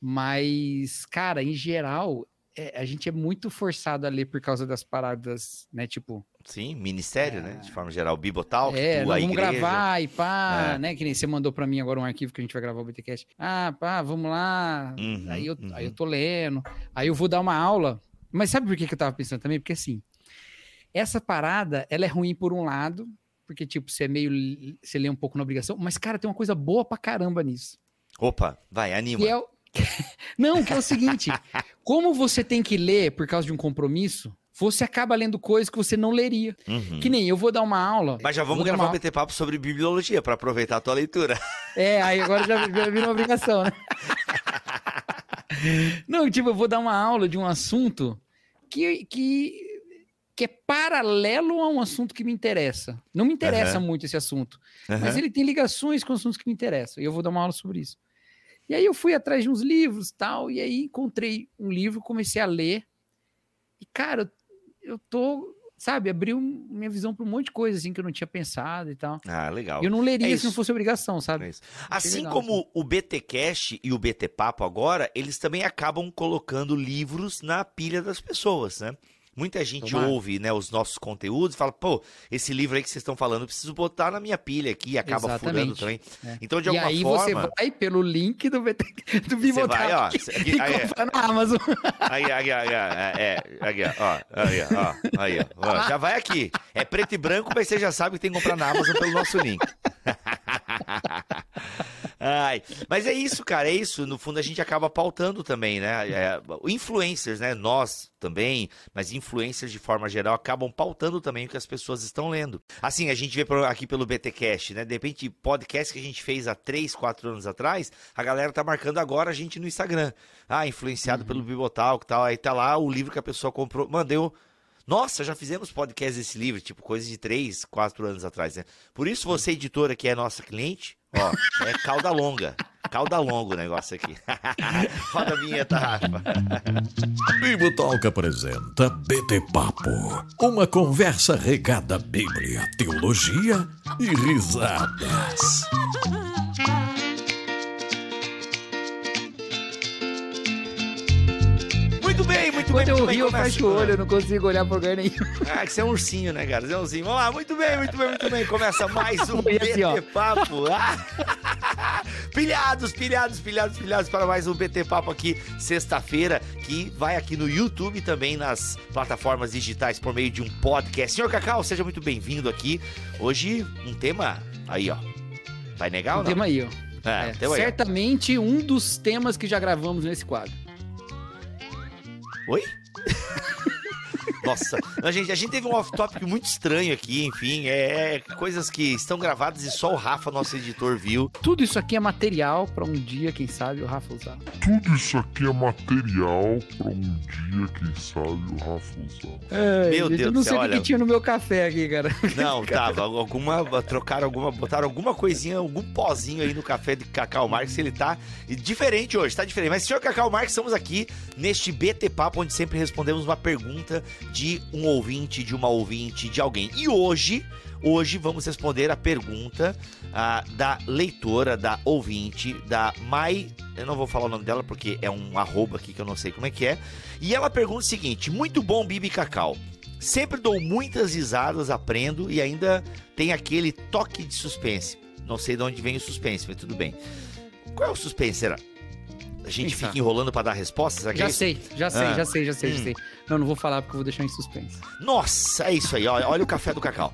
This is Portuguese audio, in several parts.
Mas, cara, em geral, é, a gente é muito forçado a ler por causa das paradas, né? Tipo. Sim, ministério, é... né? De forma geral, Bibotal, é, vamos igreja. gravar e pá, é. né? Que nem você mandou para mim agora um arquivo que a gente vai gravar o BTcast. Ah, pá, vamos lá. Uhum, aí, eu, uhum. aí eu tô lendo. Aí eu vou dar uma aula. Mas sabe por que, que eu tava pensando também? Porque assim, essa parada, ela é ruim por um lado, porque, tipo, você é meio. Você lê um pouco na obrigação, mas, cara, tem uma coisa boa pra caramba nisso. Opa, vai, anima. Que é, não, que é o seguinte: como você tem que ler por causa de um compromisso, você acaba lendo coisas que você não leria. Uhum. Que nem eu vou dar uma aula. Mas já vamos gravar um PT Papo sobre bibliologia para aproveitar a tua leitura. É, aí agora já, já virou uma obrigação, né? não, tipo, eu vou dar uma aula de um assunto que, que, que é paralelo a um assunto que me interessa. Não me interessa uhum. muito esse assunto, uhum. mas ele tem ligações com assuntos que me interessam. E eu vou dar uma aula sobre isso. E aí eu fui atrás de uns livros tal, e aí encontrei um livro, comecei a ler. E, cara, eu tô, sabe, abriu minha visão para um monte de coisa assim que eu não tinha pensado e tal. Ah, legal. Eu não leria é se não fosse obrigação, sabe? É assim legal, como assim. o BT Cash e o BT Papo agora, eles também acabam colocando livros na pilha das pessoas, né? Muita gente Tomar. ouve né, os nossos conteúdos e fala, pô, esse livro aí que vocês estão falando, eu preciso botar na minha pilha aqui e acaba Exatamente. furando também. É. Então, de alguma e aí forma. você vai pelo link do, do Bibotal vai, ó, aqui, aí, compra na Amazon. Aí, aí, aí, é, aqui, ó, aí, ó, aí, ó, já vai aqui. É preto e branco, mas você já sabe que tem que comprar na Amazon pelo nosso link. Ai, mas é isso, cara, é isso. No fundo, a gente acaba pautando também, né? É, influencers, né? Nós também, mas influencers de forma geral acabam pautando também o que as pessoas estão lendo. Assim, a gente vê aqui pelo BTcast, né? De repente, podcast que a gente fez há 3, 4 anos atrás, a galera tá marcando agora a gente no Instagram. Ah, influenciado uhum. pelo Bibotalk e tal. Aí tá lá o livro que a pessoa comprou. Mandeu nossa, já fizemos podcast desse livro, tipo, coisa de 3, 4 anos atrás, né? Por isso, você, editora, que é nossa cliente, ó, é cauda longa. Cauda longa o negócio aqui. Roda a vinheta, Rafa. Bibo Talk apresenta BT Papo. Uma conversa regada à Bíblia, teologia e risadas. Muito Quando bem. Eu rio, eu fecho o olho, eu não consigo olhar pro lugar nenhum. Ah, que você é um ursinho, né, cara? Você é um ursinho. Vamos lá, muito bem, muito bem, muito bem. Começa mais um BT assim, Papo. Pilhados, pilhados, pilhados, pilhados para mais um BT Papo aqui, sexta-feira, que vai aqui no YouTube também nas plataformas digitais por meio de um podcast. Senhor Cacau, seja muito bem-vindo aqui. Hoje, um tema aí, ó. Vai negar um ou não? tema aí, ó. É, é, certamente um dos temas que já gravamos nesse quadro. Oi? Nossa, a gente, a gente teve um off-topic muito estranho aqui, enfim, é, é, coisas que estão gravadas e só o Rafa, nosso editor, viu. Tudo isso aqui é material para um dia, quem sabe, o Rafa usar. Tudo isso aqui é material para um dia, quem sabe, o Rafa usar. É, meu Deus do céu, Eu não sei o que tinha no meu café aqui, cara. Não, tava, alguma, trocaram alguma, botaram alguma coisinha, algum pozinho aí no café de Cacau Marques, ele tá diferente hoje, tá diferente. Mas, senhor Cacau Marques, estamos aqui neste BT Papo, onde sempre respondemos uma pergunta de um ouvinte, de uma ouvinte, de alguém. E hoje, hoje vamos responder a pergunta uh, da leitora, da ouvinte, da Mai. Eu não vou falar o nome dela porque é um arroba aqui que eu não sei como é que é. E ela pergunta o seguinte: Muito bom, Bibi Cacau. Sempre dou muitas risadas, aprendo e ainda tem aquele toque de suspense. Não sei de onde vem o suspense, mas tudo bem. Qual é o suspense, será? A gente fica enrolando para dar respostas? Já, é sei, já sei, ah. já sei, já sei, já hum. sei. Não, não vou falar porque eu vou deixar em suspense. Nossa, é isso aí. Olha, olha o café do cacau.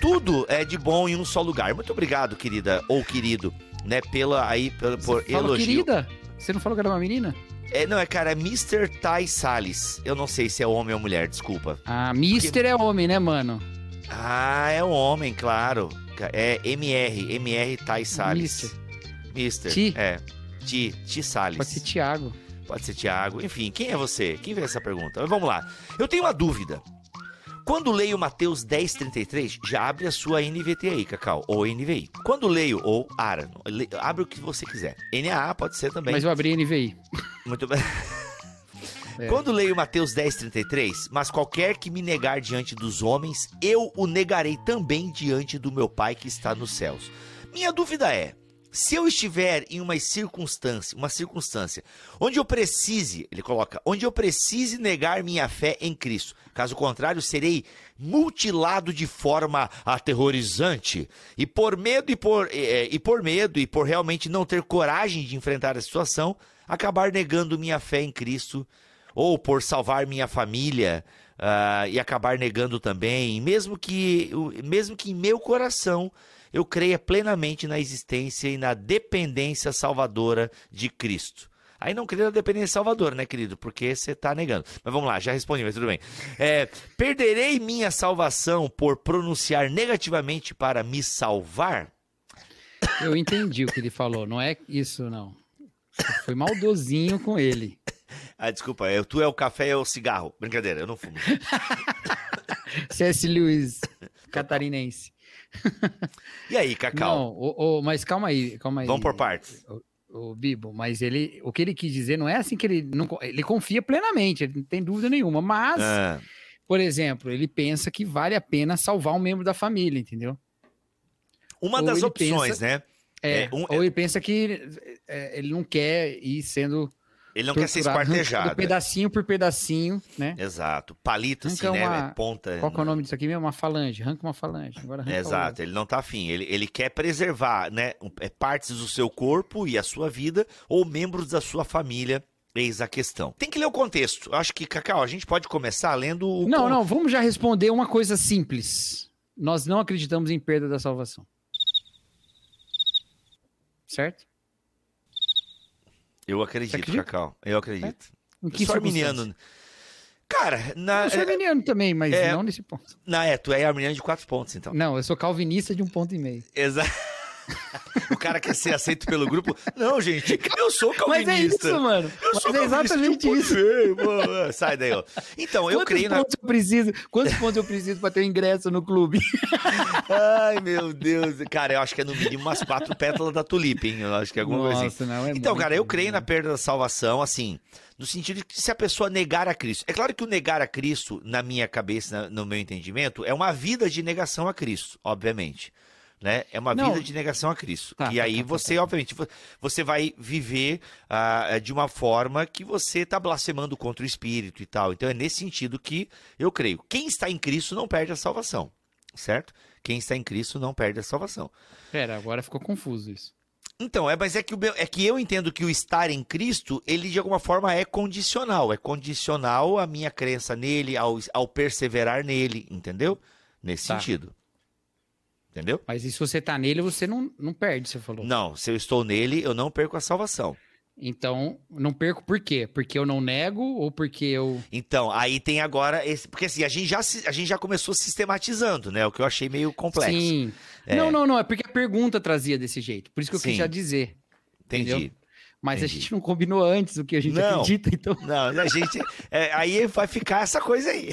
Tudo é de bom em um só lugar. Muito obrigado, querida ou querido, né, pela aí por, por Você elogio. querida? Você não falou que era uma menina? É, não, é cara, é Mr. Ty Salles. Eu não sei se é homem ou mulher, desculpa. Ah, Mr. Porque... é homem, né, mano? Ah, é homem, claro. É MR, MR Ty Salles. Mister. Mister. É. Ti, Ti Salles. Pode ser Tiago. Pode ser Tiago. Enfim, quem é você? Quem fez essa pergunta? Mas vamos lá. Eu tenho uma dúvida. Quando leio Mateus 10,33, já abre a sua NVT aí, Cacau, ou NVI. Quando leio, ou ARA, abre o que você quiser. NAA pode ser também. Mas eu abri NVI. Muito bem. É. Quando leio Mateus 10,33, mas qualquer que me negar diante dos homens, eu o negarei também diante do meu Pai que está nos céus. Minha dúvida é: Se eu estiver em uma circunstância, uma circunstância onde eu precise, ele coloca, onde eu precise negar minha fé em Cristo, caso contrário, serei mutilado de forma aterrorizante. E por medo e por, e, e por medo e por realmente não ter coragem de enfrentar a situação, acabar negando minha fé em Cristo, ou por salvar minha família uh, e acabar negando também, mesmo que, mesmo que em meu coração eu creia plenamente na existência e na dependência salvadora de Cristo. Aí não creio na dependência salvadora, né, querido? Porque você está negando. Mas vamos lá, já respondi, mas tudo bem. É, perderei minha salvação por pronunciar negativamente para me salvar? Eu entendi o que ele falou, não é isso, não. Foi maldozinho com ele. Ah, desculpa, eu, tu é o café e é o cigarro. Brincadeira, eu não fumo. C.S. Lewis, catarinense. E aí, Cacau? Não, o, o, mas calma aí, calma aí. Vamos por partes. O, o, Bibo, mas ele, o que ele quis dizer não é assim que ele não, ele confia plenamente, ele não tem dúvida nenhuma, mas, ah. por exemplo, ele pensa que vale a pena salvar um membro da família, entendeu? Uma ou das opções, pensa, né? É, é um, ou ele pensa que é, ele não quer ir sendo ele não quer ser espartejado. Pedacinho por pedacinho, né? Exato. Palito, assim, né? Uma... Ponta. Qual é o nome disso aqui mesmo? Uma falange. Arranca uma falange. Agora Exato. Ele não tá afim. Ele, ele quer preservar, né? É, partes do seu corpo e a sua vida ou membros da sua família. Eis a questão. Tem que ler o contexto. Acho que, Cacau, a gente pode começar lendo o. Não, não. Vamos já responder uma coisa simples. Nós não acreditamos em perda da salvação. Certo? Eu acredito, Cacau. Eu acredito. É? Em que sou arminiano. Cara, na. Eu sou arminiano também, mas é, não nesse ponto. Não, é, tu é arminiano de quatro pontos, então. Não, eu sou calvinista de um ponto e meio. Exato. o cara quer ser aceito pelo grupo. Não, gente, eu sou calvinista. Mas é isso, mano. Eu Mas sou é exatamente isso. Ver, Sai daí, ó. Então, eu creio na... Pontos eu preciso, quantos pontos eu preciso para ter um ingresso no clube? Ai, meu Deus. Cara, eu acho que é no mínimo umas quatro pétalas da tulipa, hein? Eu acho que é alguma Nossa, coisa assim. Não, é então, cara, eu creio na perda da salvação, assim, no sentido de que se a pessoa negar a Cristo. É claro que o negar a Cristo, na minha cabeça, no meu entendimento, é uma vida de negação a Cristo, obviamente né? É uma Não. vida de negação a Cristo. Tá, e tá, aí tá, tá você, tá, obviamente, você vai viver uh, de uma forma que você está blasfemando contra o Espírito e tal. Então é nesse sentido que eu creio. Quem está em Cristo não perde a salvação, certo? Quem está em Cristo não perde a salvação. Pera, agora ficou confuso isso. Então, é, mas é que, meu, é que eu entendo que o estar em Cristo, ele de alguma forma é condicional. É condicional a minha crença nele, ao, ao perseverar nele, entendeu? Nesse tá. sentido. Entendeu? Mas e se você tá nele, você não, não perde, você falou. Não, se eu estou nele, eu não perco a salvação. Então, não perco por quê? Porque eu não nego ou porque eu. Então, aí tem agora esse. Porque assim, a gente já, a gente já começou sistematizando, né? O que eu achei meio complexo. Sim. É... Não, não, não. É porque a pergunta trazia desse jeito. Por isso que eu Sim. quis já dizer. Entendi. Entendeu? Mas Entendi. a gente não combinou antes o que a gente não, acredita, então. Não, a gente. É, aí vai ficar essa coisa aí.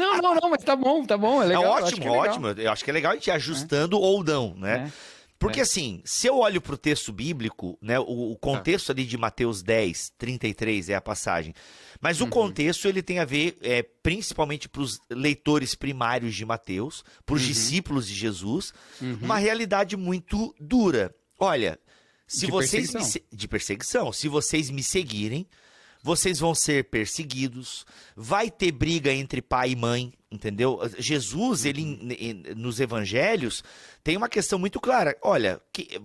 Não, não, não, mas tá bom, tá bom. É, legal, é ótimo, eu é ótimo. Eu acho que é legal a gente ir ajustando é. ou não, né? É. Porque é. assim, se eu olho para o texto bíblico, né, o, o contexto ali de Mateus 10, 33 é a passagem. Mas o uhum. contexto ele tem a ver é, principalmente para os leitores primários de Mateus, para os uhum. discípulos de Jesus, uhum. uma realidade muito dura. Olha, se de vocês perseguição. Me, de perseguição, se vocês me seguirem, vocês vão ser perseguidos, vai ter briga entre pai e mãe, entendeu? Jesus, ele nos evangelhos tem uma questão muito clara. Olha, que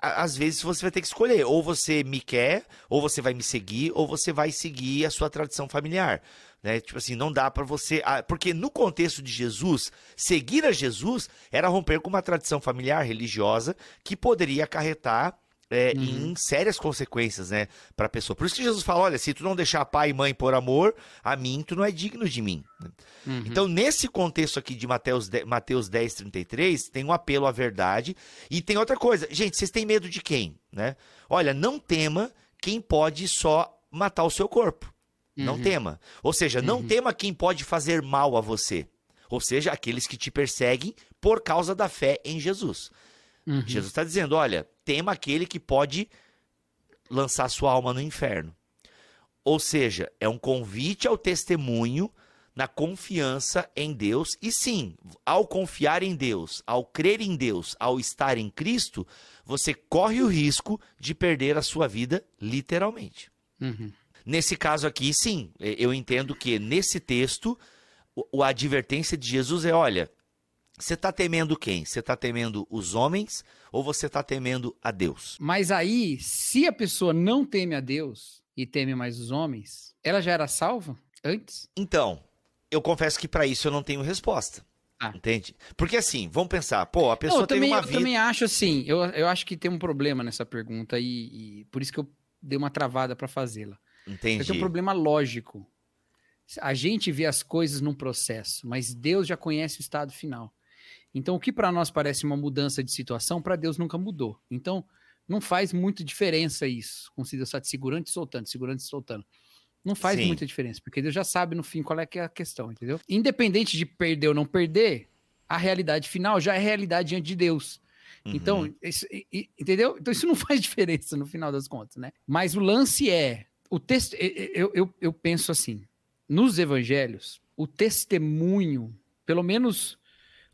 às vezes você vai ter que escolher, ou você me quer, ou você vai me seguir, ou você vai seguir a sua tradição familiar. Né? Tipo assim, não dá para você. Porque no contexto de Jesus, seguir a Jesus era romper com uma tradição familiar religiosa que poderia acarretar é, uhum. em sérias consequências, né, para a pessoa. Por isso que Jesus fala, olha, se tu não deixar pai e mãe por amor, a mim tu não é digno de mim. Uhum. Então, nesse contexto aqui de Mateus, Mateus 10, 33, tem um apelo à verdade e tem outra coisa. Gente, vocês têm medo de quem, né? Olha, não tema quem pode só matar o seu corpo. Uhum. Não tema. Ou seja, não uhum. tema quem pode fazer mal a você. Ou seja, aqueles que te perseguem por causa da fé em Jesus. Uhum. Jesus está dizendo: olha, tema aquele que pode lançar sua alma no inferno. Ou seja, é um convite ao testemunho na confiança em Deus. E sim, ao confiar em Deus, ao crer em Deus, ao estar em Cristo, você corre o risco de perder a sua vida literalmente. Uhum. Nesse caso aqui, sim, eu entendo que nesse texto, a advertência de Jesus é: olha, você está temendo quem? Você está temendo os homens ou você está temendo a Deus? Mas aí, se a pessoa não teme a Deus e teme mais os homens, ela já era salva antes? Então, eu confesso que para isso eu não tenho resposta. Ah. Entende? Porque assim, vamos pensar, pô, a pessoa não, também, uma eu vida... também acho assim, eu, eu acho que tem um problema nessa pergunta e, e por isso que eu dei uma travada para fazê-la. Entendi. Tem um problema lógico. A gente vê as coisas num processo, mas Deus já conhece o estado final. Então, o que para nós parece uma mudança de situação, para Deus nunca mudou. Então, não faz muita diferença isso. Com Deus está te segurando e soltando, segurando e soltando. Não faz Sim. muita diferença, porque Deus já sabe no fim qual é que é a questão, entendeu? Independente de perder ou não perder, a realidade final já é realidade diante de Deus. Uhum. Então, isso, entendeu? Então isso não faz diferença no final das contas, né? Mas o lance é, o texto, eu, eu, eu penso assim, nos evangelhos, o testemunho, pelo menos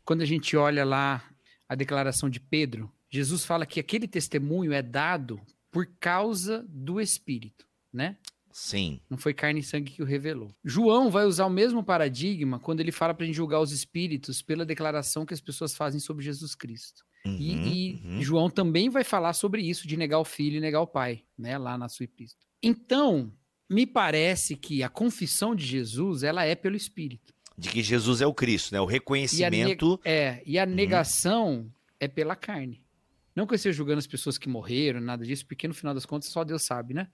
quando a gente olha lá a declaração de Pedro, Jesus fala que aquele testemunho é dado por causa do Espírito, né? Sim. Não foi carne e sangue que o revelou. João vai usar o mesmo paradigma quando ele fala para a gente julgar os espíritos pela declaração que as pessoas fazem sobre Jesus Cristo. Uhum, e, e uhum. João também vai falar sobre isso, de negar o filho e negar o pai, né, lá na sua epístola. Então, me parece que a confissão de Jesus, ela é pelo Espírito. De que Jesus é o Cristo, né? O reconhecimento. E é, e a uhum. negação uhum. é pela carne. Não que eu esteja julgando as pessoas que morreram, nada disso, porque no final das contas só Deus sabe, né?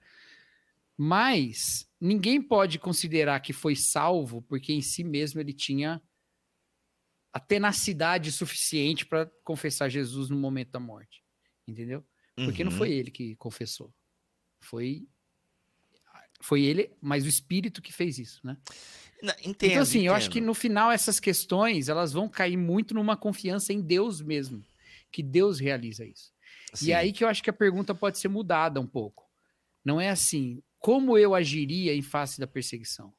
Mas ninguém pode considerar que foi salvo porque em si mesmo ele tinha a tenacidade suficiente para confessar Jesus no momento da morte. Entendeu? Porque uhum. não foi ele que confessou. Foi foi ele, mas o espírito que fez isso, né? Não, entendo, então assim, entendo. eu acho que no final essas questões, elas vão cair muito numa confiança em Deus mesmo, que Deus realiza isso. Sim. E é aí que eu acho que a pergunta pode ser mudada um pouco. Não é assim, como eu agiria em face da perseguição.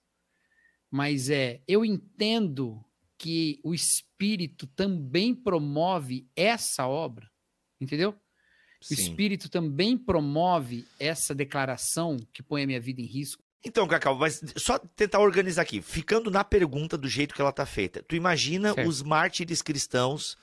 Mas é, eu entendo que o Espírito também promove essa obra, entendeu? Sim. O Espírito também promove essa declaração que põe a minha vida em risco. Então, Cacau, mas só tentar organizar aqui, ficando na pergunta do jeito que ela está feita. Tu imagina certo. os mártires cristãos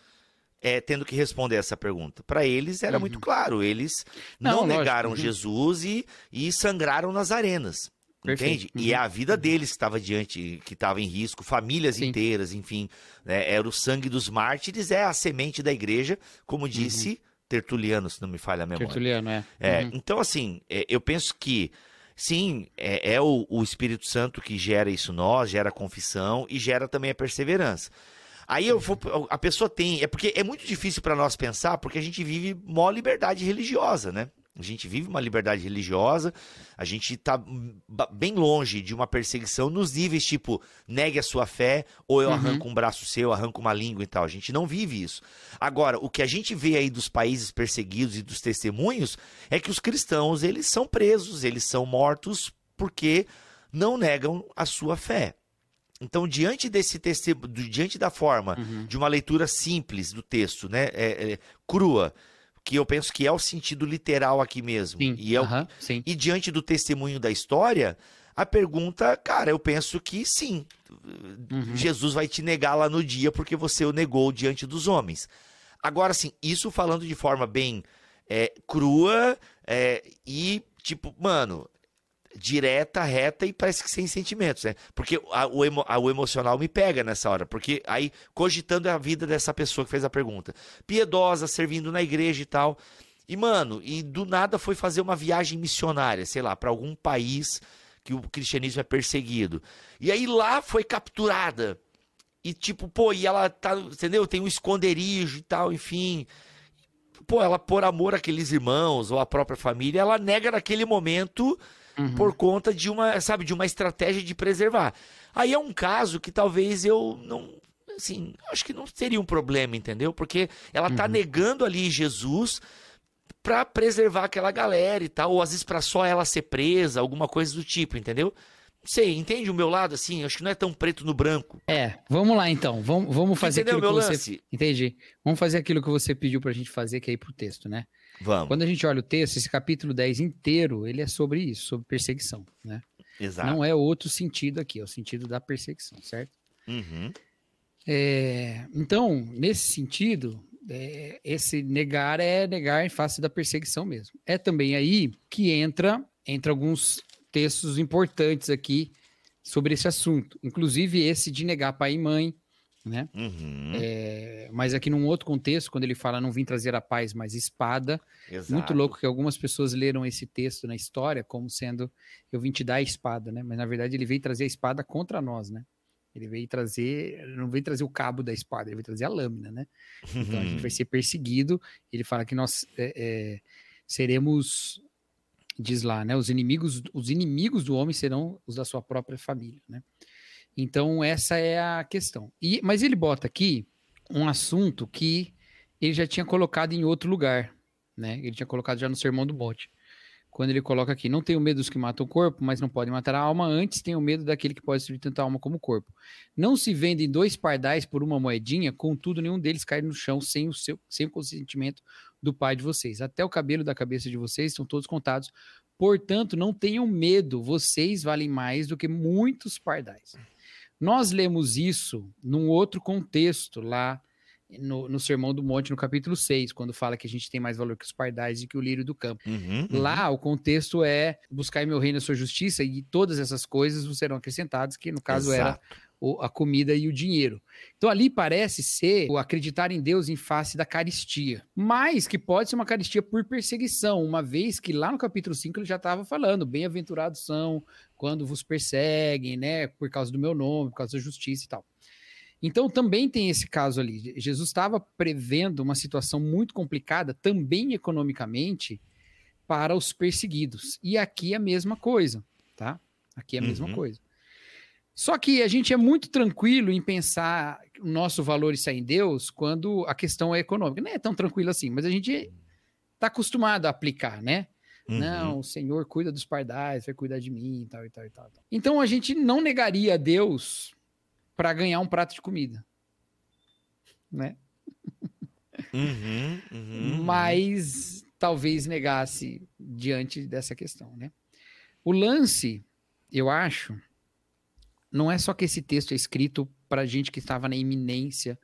é, tendo que responder essa pergunta. Para eles era uhum. muito claro, eles não, não negaram lógico, uhum. Jesus e, e sangraram nas arenas. Entende? Uhum. E é a vida uhum. deles que estava diante, que estava em risco, famílias Sim. inteiras, enfim. Né? Era o sangue dos mártires, é a semente da igreja, como disse uhum. Tertuliano, se não me falha a memória. Tertuliano, é. é uhum. Então, assim, é, eu penso que sim, é, é o, o Espírito Santo que gera isso nós, gera a confissão e gera também a perseverança. Aí eu vou, a pessoa tem, é porque é muito difícil para nós pensar, porque a gente vive mó liberdade religiosa, né? A gente vive uma liberdade religiosa, a gente está bem longe de uma perseguição nos níveis tipo, negue a sua fé, ou eu uhum. arranco um braço seu, arranco uma língua e tal. A gente não vive isso. Agora, o que a gente vê aí dos países perseguidos e dos testemunhos é que os cristãos, eles são presos, eles são mortos porque não negam a sua fé. Então, diante desse texto, diante da forma uhum. de uma leitura simples do texto, né, é, é, crua, que eu penso que é o sentido literal aqui mesmo, sim. E, é uhum, e diante do testemunho da história, a pergunta, cara, eu penso que sim, uhum. Jesus vai te negar lá no dia porque você o negou diante dos homens. Agora, assim, isso falando de forma bem é, crua é, e tipo, mano, direta, reta e parece que sem sentimentos, né? Porque a, o, emo, a, o, emocional me pega nessa hora, porque aí cogitando a vida dessa pessoa que fez a pergunta, piedosa, servindo na igreja e tal, e mano, e do nada foi fazer uma viagem missionária, sei lá, para algum país que o cristianismo é perseguido. E aí lá foi capturada. E tipo, pô, e ela tá, entendeu? Tem um esconderijo e tal, enfim. Pô, ela por amor àqueles irmãos ou à própria família, ela nega naquele momento uhum. por conta de uma, sabe, de uma estratégia de preservar. Aí é um caso que talvez eu não, assim, acho que não seria um problema, entendeu? Porque ela tá uhum. negando ali Jesus para preservar aquela galera e tal, ou às vezes para só ela ser presa, alguma coisa do tipo, entendeu? sei, entende o meu lado assim? Acho que não é tão preto no branco. É, vamos lá então. Vamos, vamos fazer Entendeu aquilo meu que lance? você. Entendi. Vamos fazer aquilo que você pediu pra gente fazer, que é ir pro texto, né? Vamos. Quando a gente olha o texto, esse capítulo 10 inteiro, ele é sobre isso, sobre perseguição, né? Exato. Não é outro sentido aqui, é o sentido da perseguição, certo? Uhum. É, então, nesse sentido, é, esse negar é negar em face da perseguição mesmo. É também aí que entra, entra alguns textos importantes aqui sobre esse assunto, inclusive esse de negar pai e mãe, né? Uhum. É, mas aqui num outro contexto, quando ele fala não vim trazer a paz, mas espada, Exato. muito louco que algumas pessoas leram esse texto na história como sendo eu vim te dar a espada, né? Mas na verdade ele veio trazer a espada contra nós, né? Ele veio trazer, não veio trazer o cabo da espada, ele veio trazer a lâmina, né? Então a gente vai ser perseguido. Ele fala que nós é, é, seremos, diz lá, né? Os inimigos, os inimigos do homem serão os da sua própria família, né? Então essa é a questão. E, mas ele bota aqui um assunto que ele já tinha colocado em outro lugar, né? Ele tinha colocado já no Sermão do Monte. Quando ele coloca aqui, não tenho medo dos que matam o corpo, mas não podem matar a alma, antes tenho medo daquele que pode destruir tanto a alma como o corpo. Não se vendem dois pardais por uma moedinha, contudo, nenhum deles cai no chão sem o, seu, sem o consentimento do pai de vocês. Até o cabelo da cabeça de vocês estão todos contados. Portanto, não tenham medo, vocês valem mais do que muitos pardais. Nós lemos isso num outro contexto lá no, no Sermão do Monte, no capítulo 6, quando fala que a gente tem mais valor que os pardais e que o lírio do campo. Uhum, uhum. Lá, o contexto é buscar meu reino e a sua justiça, e todas essas coisas serão acrescentadas, que no caso era Exato. o- a comida e o dinheiro. Então ali parece ser o acreditar em Deus em face da caristia, mas que pode ser uma caristia por perseguição, uma vez que lá no capítulo 5 ele já estava falando, bem-aventurados são quando vos perseguem, né, por causa do meu nome, por causa da justiça e tal. Então também tem esse caso ali. Jesus estava prevendo uma situação muito complicada, também economicamente, para os perseguidos. E aqui é a mesma coisa, tá? Aqui é a mesma Uhum. coisa. Só que a gente é muito tranquilo em pensar o nosso valor está em Deus quando a questão é econômica. Não é tão tranquilo assim, mas a gente está acostumado a aplicar, né? Uhum. Não, o Senhor cuida dos pardais, vai cuidar de mim e tal e tal e tal. Então a gente não negaria a Deus para ganhar um prato de comida, né? Uhum, uhum, Mas talvez negasse diante dessa questão, né? O lance, eu acho, não é só que esse texto é escrito para gente que estava na iminência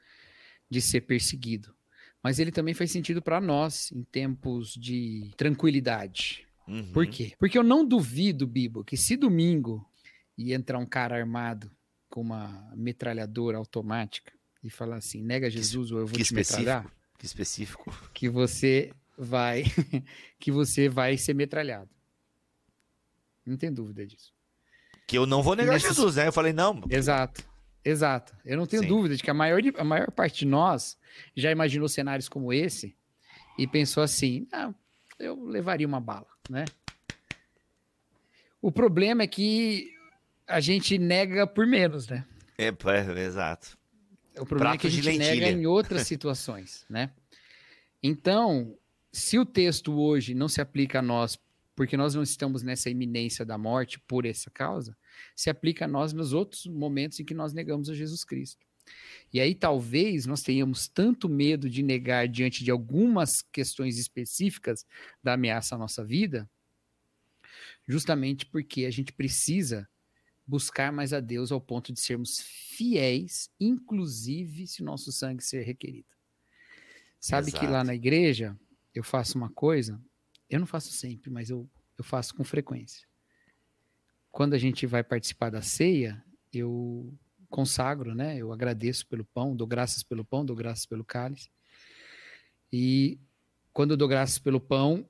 de ser perseguido, mas ele também faz sentido para nós em tempos de tranquilidade. uhum. Por quê? Porque eu não duvido, Bibo, que se domingo ia entrar um cara armado com uma metralhadora automática e falar assim, nega Jesus ou eu vou que te específico. metralhar, Que específico. que você vai que você vai ser metralhado. Não tem dúvida disso. Que eu não vou negar Jesus, né? Eu falei, não. Exato. Exato. Eu não tenho Sim. dúvida de que a maior, a maior parte de nós já imaginou cenários como esse e pensou assim: não, eu levaria uma bala, né? O problema é que a gente nega por menos, né? É, é, exato. O problema é que a Prato gente nega em outras situações, né? Então, se o texto hoje não se aplica a nós, porque nós não estamos nessa iminência da morte por essa causa, se aplica a nós nos outros momentos em que nós negamos a Jesus Cristo. E aí talvez nós tenhamos tanto medo de negar diante de algumas questões específicas da ameaça à nossa vida, justamente porque a gente precisa buscar mais a Deus ao ponto de sermos fiéis, inclusive se o nosso sangue ser requerido. Sabe que lá Exato. na igreja eu faço uma coisa, eu não faço sempre, mas eu, eu faço com frequência. Quando a gente vai participar da ceia, eu consagro, né? Eu agradeço pelo pão, dou graças pelo pão, dou graças pelo cálice. E quando eu dou graças pelo pão,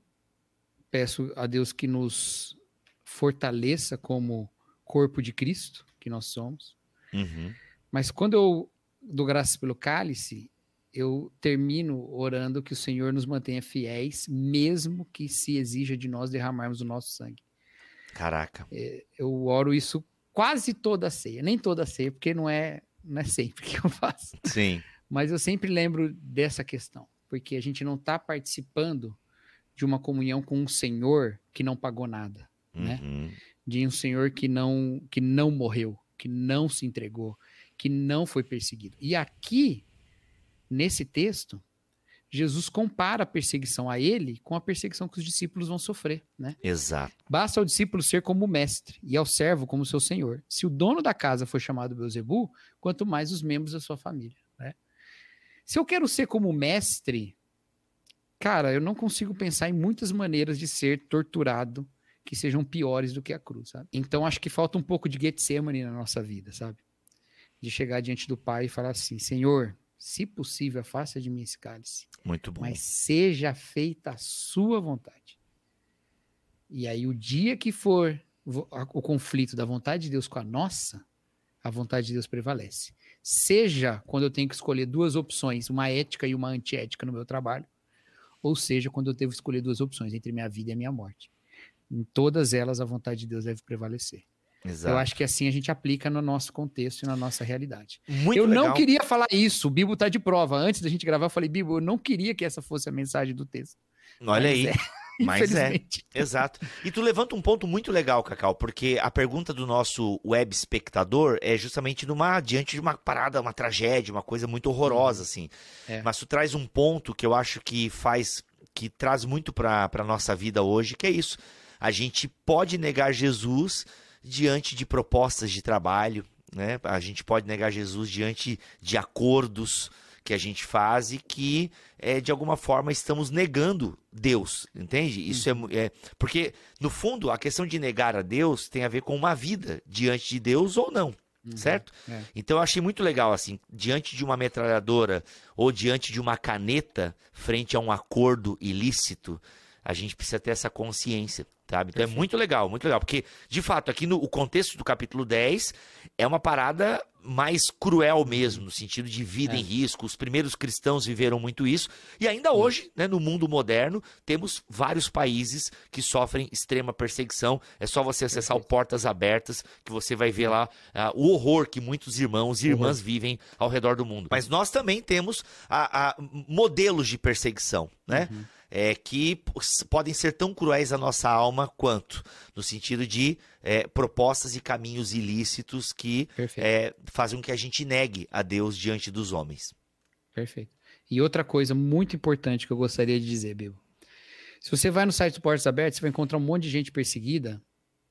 peço a Deus que nos fortaleça como corpo de Cristo, que nós somos. Uhum. Mas quando eu dou graças pelo cálice, eu termino orando que o Senhor nos mantenha fiéis, mesmo que se exija de nós derramarmos o nosso sangue. Caraca. Eu oro isso quase toda a ceia, nem toda a ceia, porque não é, não é sempre que eu faço. Sim. Mas eu sempre lembro dessa questão, porque a gente não está participando de uma comunhão com um Senhor que não pagou nada. Né? Uhum. de um Senhor que não que não morreu, que não se entregou, que não foi perseguido. E aqui nesse texto, Jesus compara a perseguição a ele com a perseguição que os discípulos vão sofrer, né? Exato. Basta ao discípulo ser como mestre e ao servo como seu senhor. Se o dono da casa for chamado Beuzebu, quanto mais os membros da sua família, né? Se eu quero ser como mestre, cara, eu não consigo pensar em muitas maneiras de ser torturado que sejam piores do que a cruz, sabe? Então acho que falta um pouco de Getsemane na nossa vida, sabe? De chegar diante do Pai e falar assim: Senhor, se possível, afasta de mim esse cálice. Muito bom. Mas seja feita a sua vontade. E aí, o dia que for o conflito da vontade de Deus com a nossa, a vontade de Deus prevalece. Seja quando eu tenho que escolher duas opções, uma ética e uma antiética no meu trabalho, ou seja, quando eu devo escolher duas opções entre minha vida e minha morte. Em todas elas, a vontade de Deus deve prevalecer. Exato. Eu acho que assim a gente aplica no nosso contexto e na nossa realidade. Muito eu legal. não queria falar isso, o Bibo está de prova. Antes da gente gravar, eu falei, Bibo, eu não queria que essa fosse a mensagem do texto. Olha Mas aí. É. Mas é, exato. E tu levanta um ponto muito legal, Cacau, porque a pergunta do nosso web espectador é justamente numa diante de uma parada, uma tragédia, uma coisa muito horrorosa, uhum. assim. É. Mas tu traz um ponto que eu acho que faz, que traz muito para a nossa vida hoje, que é isso. A gente pode negar Jesus, diante de propostas de trabalho, né? A gente pode negar Jesus diante de acordos que a gente faz e que, é, de alguma forma, estamos negando Deus, entende? Isso é, é, Porque, no fundo, a questão de negar a Deus tem a ver com uma vida diante de Deus ou não. Uhum, certo? É. Então eu achei muito legal, assim, diante de uma metralhadora ou diante de uma caneta, frente a um acordo ilícito, a gente precisa ter essa consciência Sabe? Então é Perfeito. é muito legal, muito legal. Porque, de fato, aqui no o contexto do capítulo 10 é uma parada mais cruel mesmo, no sentido de vida é. em risco. Os primeiros cristãos viveram muito isso. E ainda hoje, né, no mundo moderno, temos vários países que sofrem extrema perseguição. É só você acessar Perfeito. o Portas Abertas que você vai ver lá uh, o horror que muitos irmãos e irmãs uhum. vivem ao redor do mundo. Mas nós também temos a, a modelos de perseguição, né? Uhum é, que podem ser tão cruéis à nossa alma quanto, no sentido de é, propostas e caminhos ilícitos que é, fazem com que a gente negue a Deus diante dos homens. Perfeito. E outra coisa muito importante que eu gostaria de dizer, Bibo. Se você vai no site do Portas Abertas, você vai encontrar um monte de gente perseguida,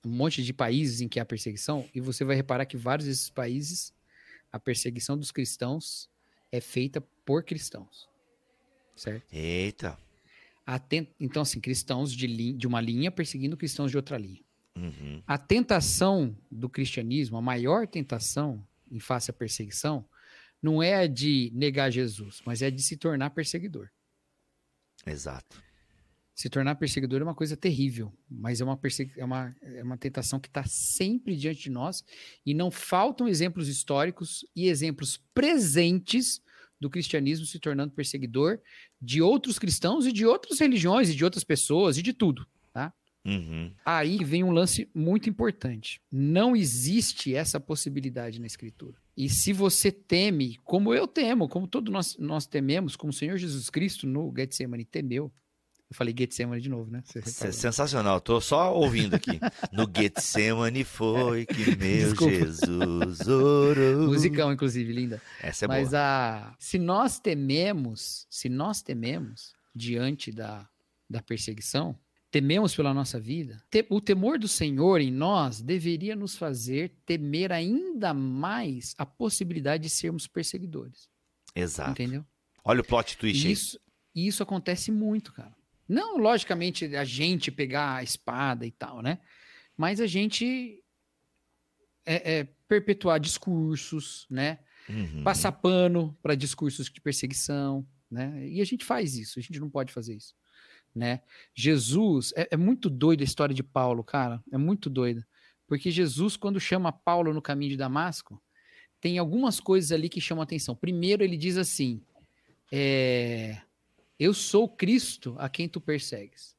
um monte de países em que há perseguição, e você vai reparar que vários desses países, a perseguição dos cristãos é feita por cristãos. Certo? Eita. Então, assim, cristãos de, de, uma linha perseguindo cristãos de outra linha. Uhum. A tentação do cristianismo, a maior tentação em face à perseguição, não é a de negar Jesus, mas é de se tornar perseguidor. Exato. Se tornar perseguidor é uma coisa terrível, mas é uma, é uma, é uma tentação que está sempre diante de nós e não faltam exemplos históricos e exemplos presentes do cristianismo se tornando perseguidor de outros cristãos e de outras religiões e de outras pessoas e de tudo, tá? Uhum. Aí vem um lance muito importante. Não existe essa possibilidade na Escritura. E se você teme, como eu temo, como todos nós, nós tememos, como o Senhor Jesus Cristo no Getsemane temeu, eu falei Getsemane de novo, né? Sensacional, tô só ouvindo aqui. No Getsemane foi que meu Desculpa. Jesus orou. Musicão, inclusive, linda. Essa é Mas boa. A, se nós tememos, se nós tememos diante da, da perseguição, tememos pela nossa vida, o temor do Senhor em nós deveria nos fazer temer ainda mais a possibilidade de sermos perseguidores. Exato. Entendeu? Olha o plot twist isso, aí. Isso acontece muito, cara. Não, logicamente, a gente pegar a espada e tal, né? Mas a gente é, é, perpetuar discursos, né? Uhum. Passar pano para discursos de perseguição, né? E a gente faz isso, a gente não pode fazer isso, né? Jesus, é, é muito doido a história de Paulo, cara, é muito doida. Porque Jesus, quando chama Paulo no caminho de Damasco, tem algumas coisas ali que chamam atenção. Primeiro, ele diz assim: é, eu sou Cristo a quem tu persegues.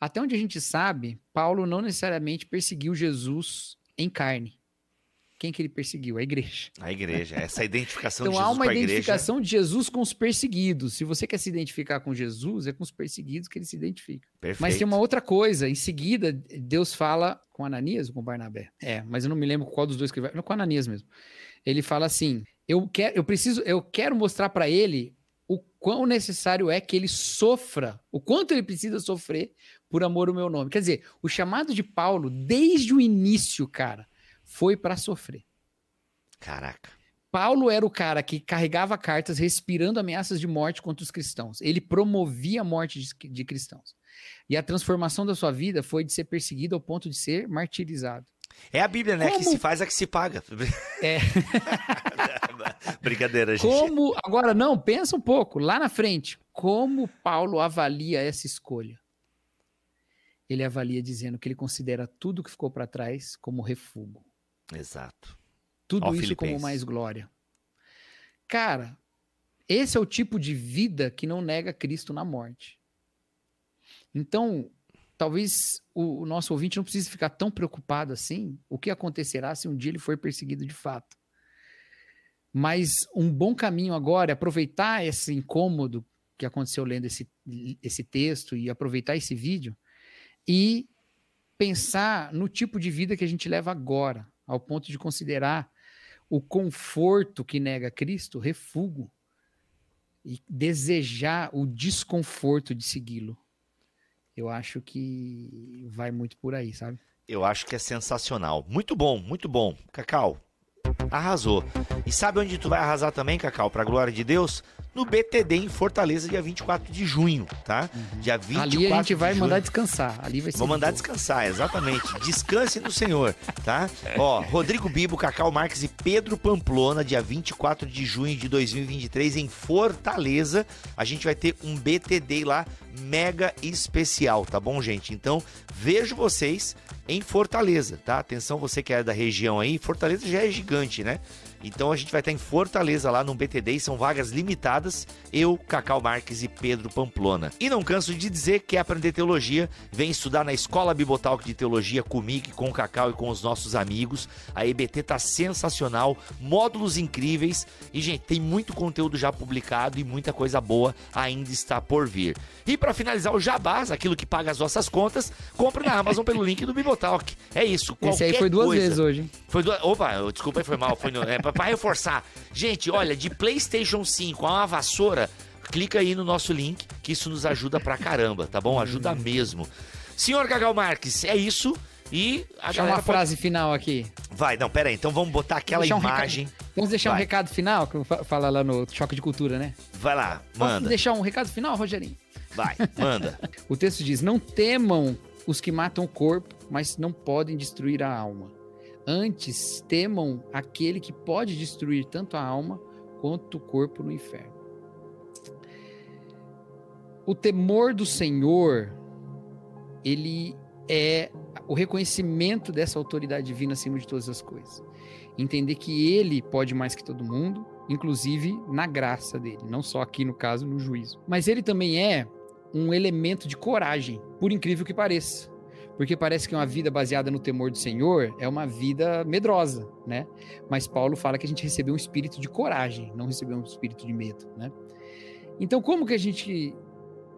Até onde a gente sabe, Paulo não necessariamente perseguiu Jesus em carne. quem que ele perseguiu? A igreja. A igreja, essa identificação então, de Jesus há uma com a identificação igreja. de Jesus com os perseguidos. Se você quer se identificar com Jesus, é com os perseguidos que ele se identifica. Perfeito. Mas tem uma outra coisa. Em seguida, Deus fala com Ananias ou com Barnabé? É, mas eu não me lembro qual dos dois que ele vai. Com Ananias mesmo. Ele fala assim: eu quero, eu preciso, eu quero mostrar para ele o quão necessário é que ele sofra, o quanto ele precisa sofrer por amor ao meu nome. Quer dizer, o chamado de Paulo, desde o início, cara, foi para sofrer. Caraca. Paulo era o cara que carregava cartas respirando ameaças de morte contra os cristãos. Ele promovia a morte de, de cristãos. E a transformação da sua vida foi de ser perseguido ao ponto de ser martirizado. É a Bíblia, né? Como- Que se faz a que se paga. É. Brincadeira, gente. Como. Agora, não, pensa um pouco, lá na frente. Como Paulo avalia essa escolha? Ele avalia dizendo que ele considera tudo que ficou para trás como refúgio. Exato. Tudo Ó, isso Filipenses. como mais glória. Cara, esse é o tipo de vida que não nega Cristo na morte. Então, talvez o, o nosso ouvinte não precise ficar tão preocupado assim. O que acontecerá se um dia ele for perseguido de fato? Mas um bom caminho agora é aproveitar esse incômodo que aconteceu lendo esse, esse texto e aproveitar esse vídeo e pensar no tipo de vida que a gente leva agora, ao ponto de considerar o conforto que nega Cristo refúgio e desejar o desconforto de segui-lo. Eu acho que vai muito por aí, sabe? Eu acho que é sensacional. Muito bom, muito bom. Cacau, arrasou. E sabe onde tu vai arrasar também, Cacau, pra glória de Deus? No BTD em Fortaleza, dia 24 de junho, tá? Dia 24 Ali a gente de vai junho. mandar descansar. Ali vai ser Vou mandar descansar, exatamente. Descanse no Senhor, tá? Ó, Rodrigo Bibo, Cacau Marques e Pedro Pamplona, dia 24 de junho de 2023, em Fortaleza. A gente vai ter um BTD lá mega especial, tá bom, gente? Então, vejo vocês em Fortaleza, tá? Atenção, você que é da região aí, Fortaleza já é gigante, né? Então a gente vai estar em Fortaleza lá no BTD e são vagas limitadas. Eu, Cacau Marques e Pedro Pamplona. E não canso de dizer que quer aprender teologia, vem estudar na Escola Bibotalk de Teologia comigo, com o Cacau e com os nossos amigos. A EBT tá sensacional, módulos incríveis e gente, tem muito conteúdo já publicado e muita coisa boa ainda está por vir. E para finalizar o jabás, aquilo que paga as nossas contas, compre na Amazon pelo link do Bibotalk. É isso. Esse aí foi duas coisa. vezes hoje. Foi do... Opa, desculpa, aí, foi mal. Foi no... é, pra, pra reforçar. Gente, olha, de PlayStation 5 a uma vassoura, clica aí no nosso link, que isso nos ajuda pra caramba, tá bom? Ajuda mesmo. Senhor Gagal Marques, é isso. E a Deixa uma frase final aqui. pode- Vai, não, pera aí. Então vamos botar aquela um imagem. Vamos deixar Vai. um recado final, que fala lá no Choque de Cultura, né? Vai lá, manda. deixar um recado final, Rogerinho? Vai, manda. O texto diz: Não temam os que matam o corpo, mas não podem destruir a alma. Antes, temam aquele que pode destruir tanto a alma quanto o corpo no inferno. O temor do Senhor, ele é o reconhecimento dessa autoridade divina acima de todas as coisas. Entender que ele pode mais que todo mundo, inclusive na graça dele, não só aqui no caso, no juízo. Mas ele também é um elemento de coragem, por incrível que pareça. Porque parece que uma vida baseada no temor do Senhor é uma vida medrosa, né? Mas Paulo fala que a gente recebeu um espírito de coragem, não recebeu um espírito de medo, né? Então, como que a gente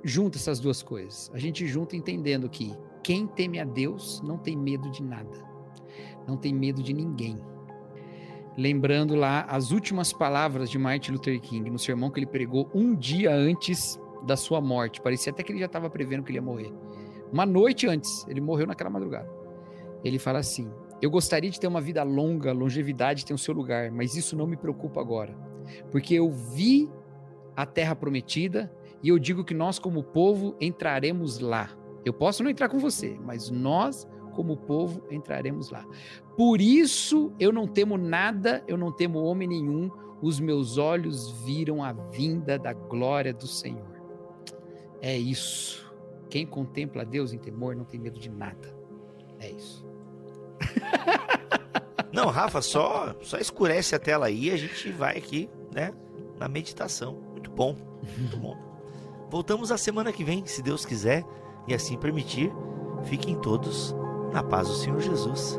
junta essas duas coisas? A gente junta entendendo que quem teme a Deus não tem medo de nada, não tem medo de ninguém. Lembrando lá as últimas palavras de Martin Luther King no sermão que ele pregou um dia antes da sua morte. Parecia até que ele já estava prevendo que ele ia morrer. Uma noite antes, ele morreu naquela madrugada. Ele fala assim: Eu gostaria de ter uma vida longa, longevidade tem o seu lugar, mas isso não me preocupa agora, porque eu vi a terra prometida e eu digo que nós, como povo, entraremos lá. Eu posso não entrar com você, mas nós, como povo, entraremos lá. Por isso eu não temo nada, eu não temo homem nenhum, os meus olhos viram a vinda da glória do Senhor. É isso. Quem contempla Deus em temor não tem medo de nada. É isso. Não, Rafa, só, só escurece a tela aí e a gente vai aqui, né, na meditação. Muito bom, muito bom. Voltamos a semana que vem, se Deus quiser e assim permitir. Fiquem todos na paz do Senhor Jesus.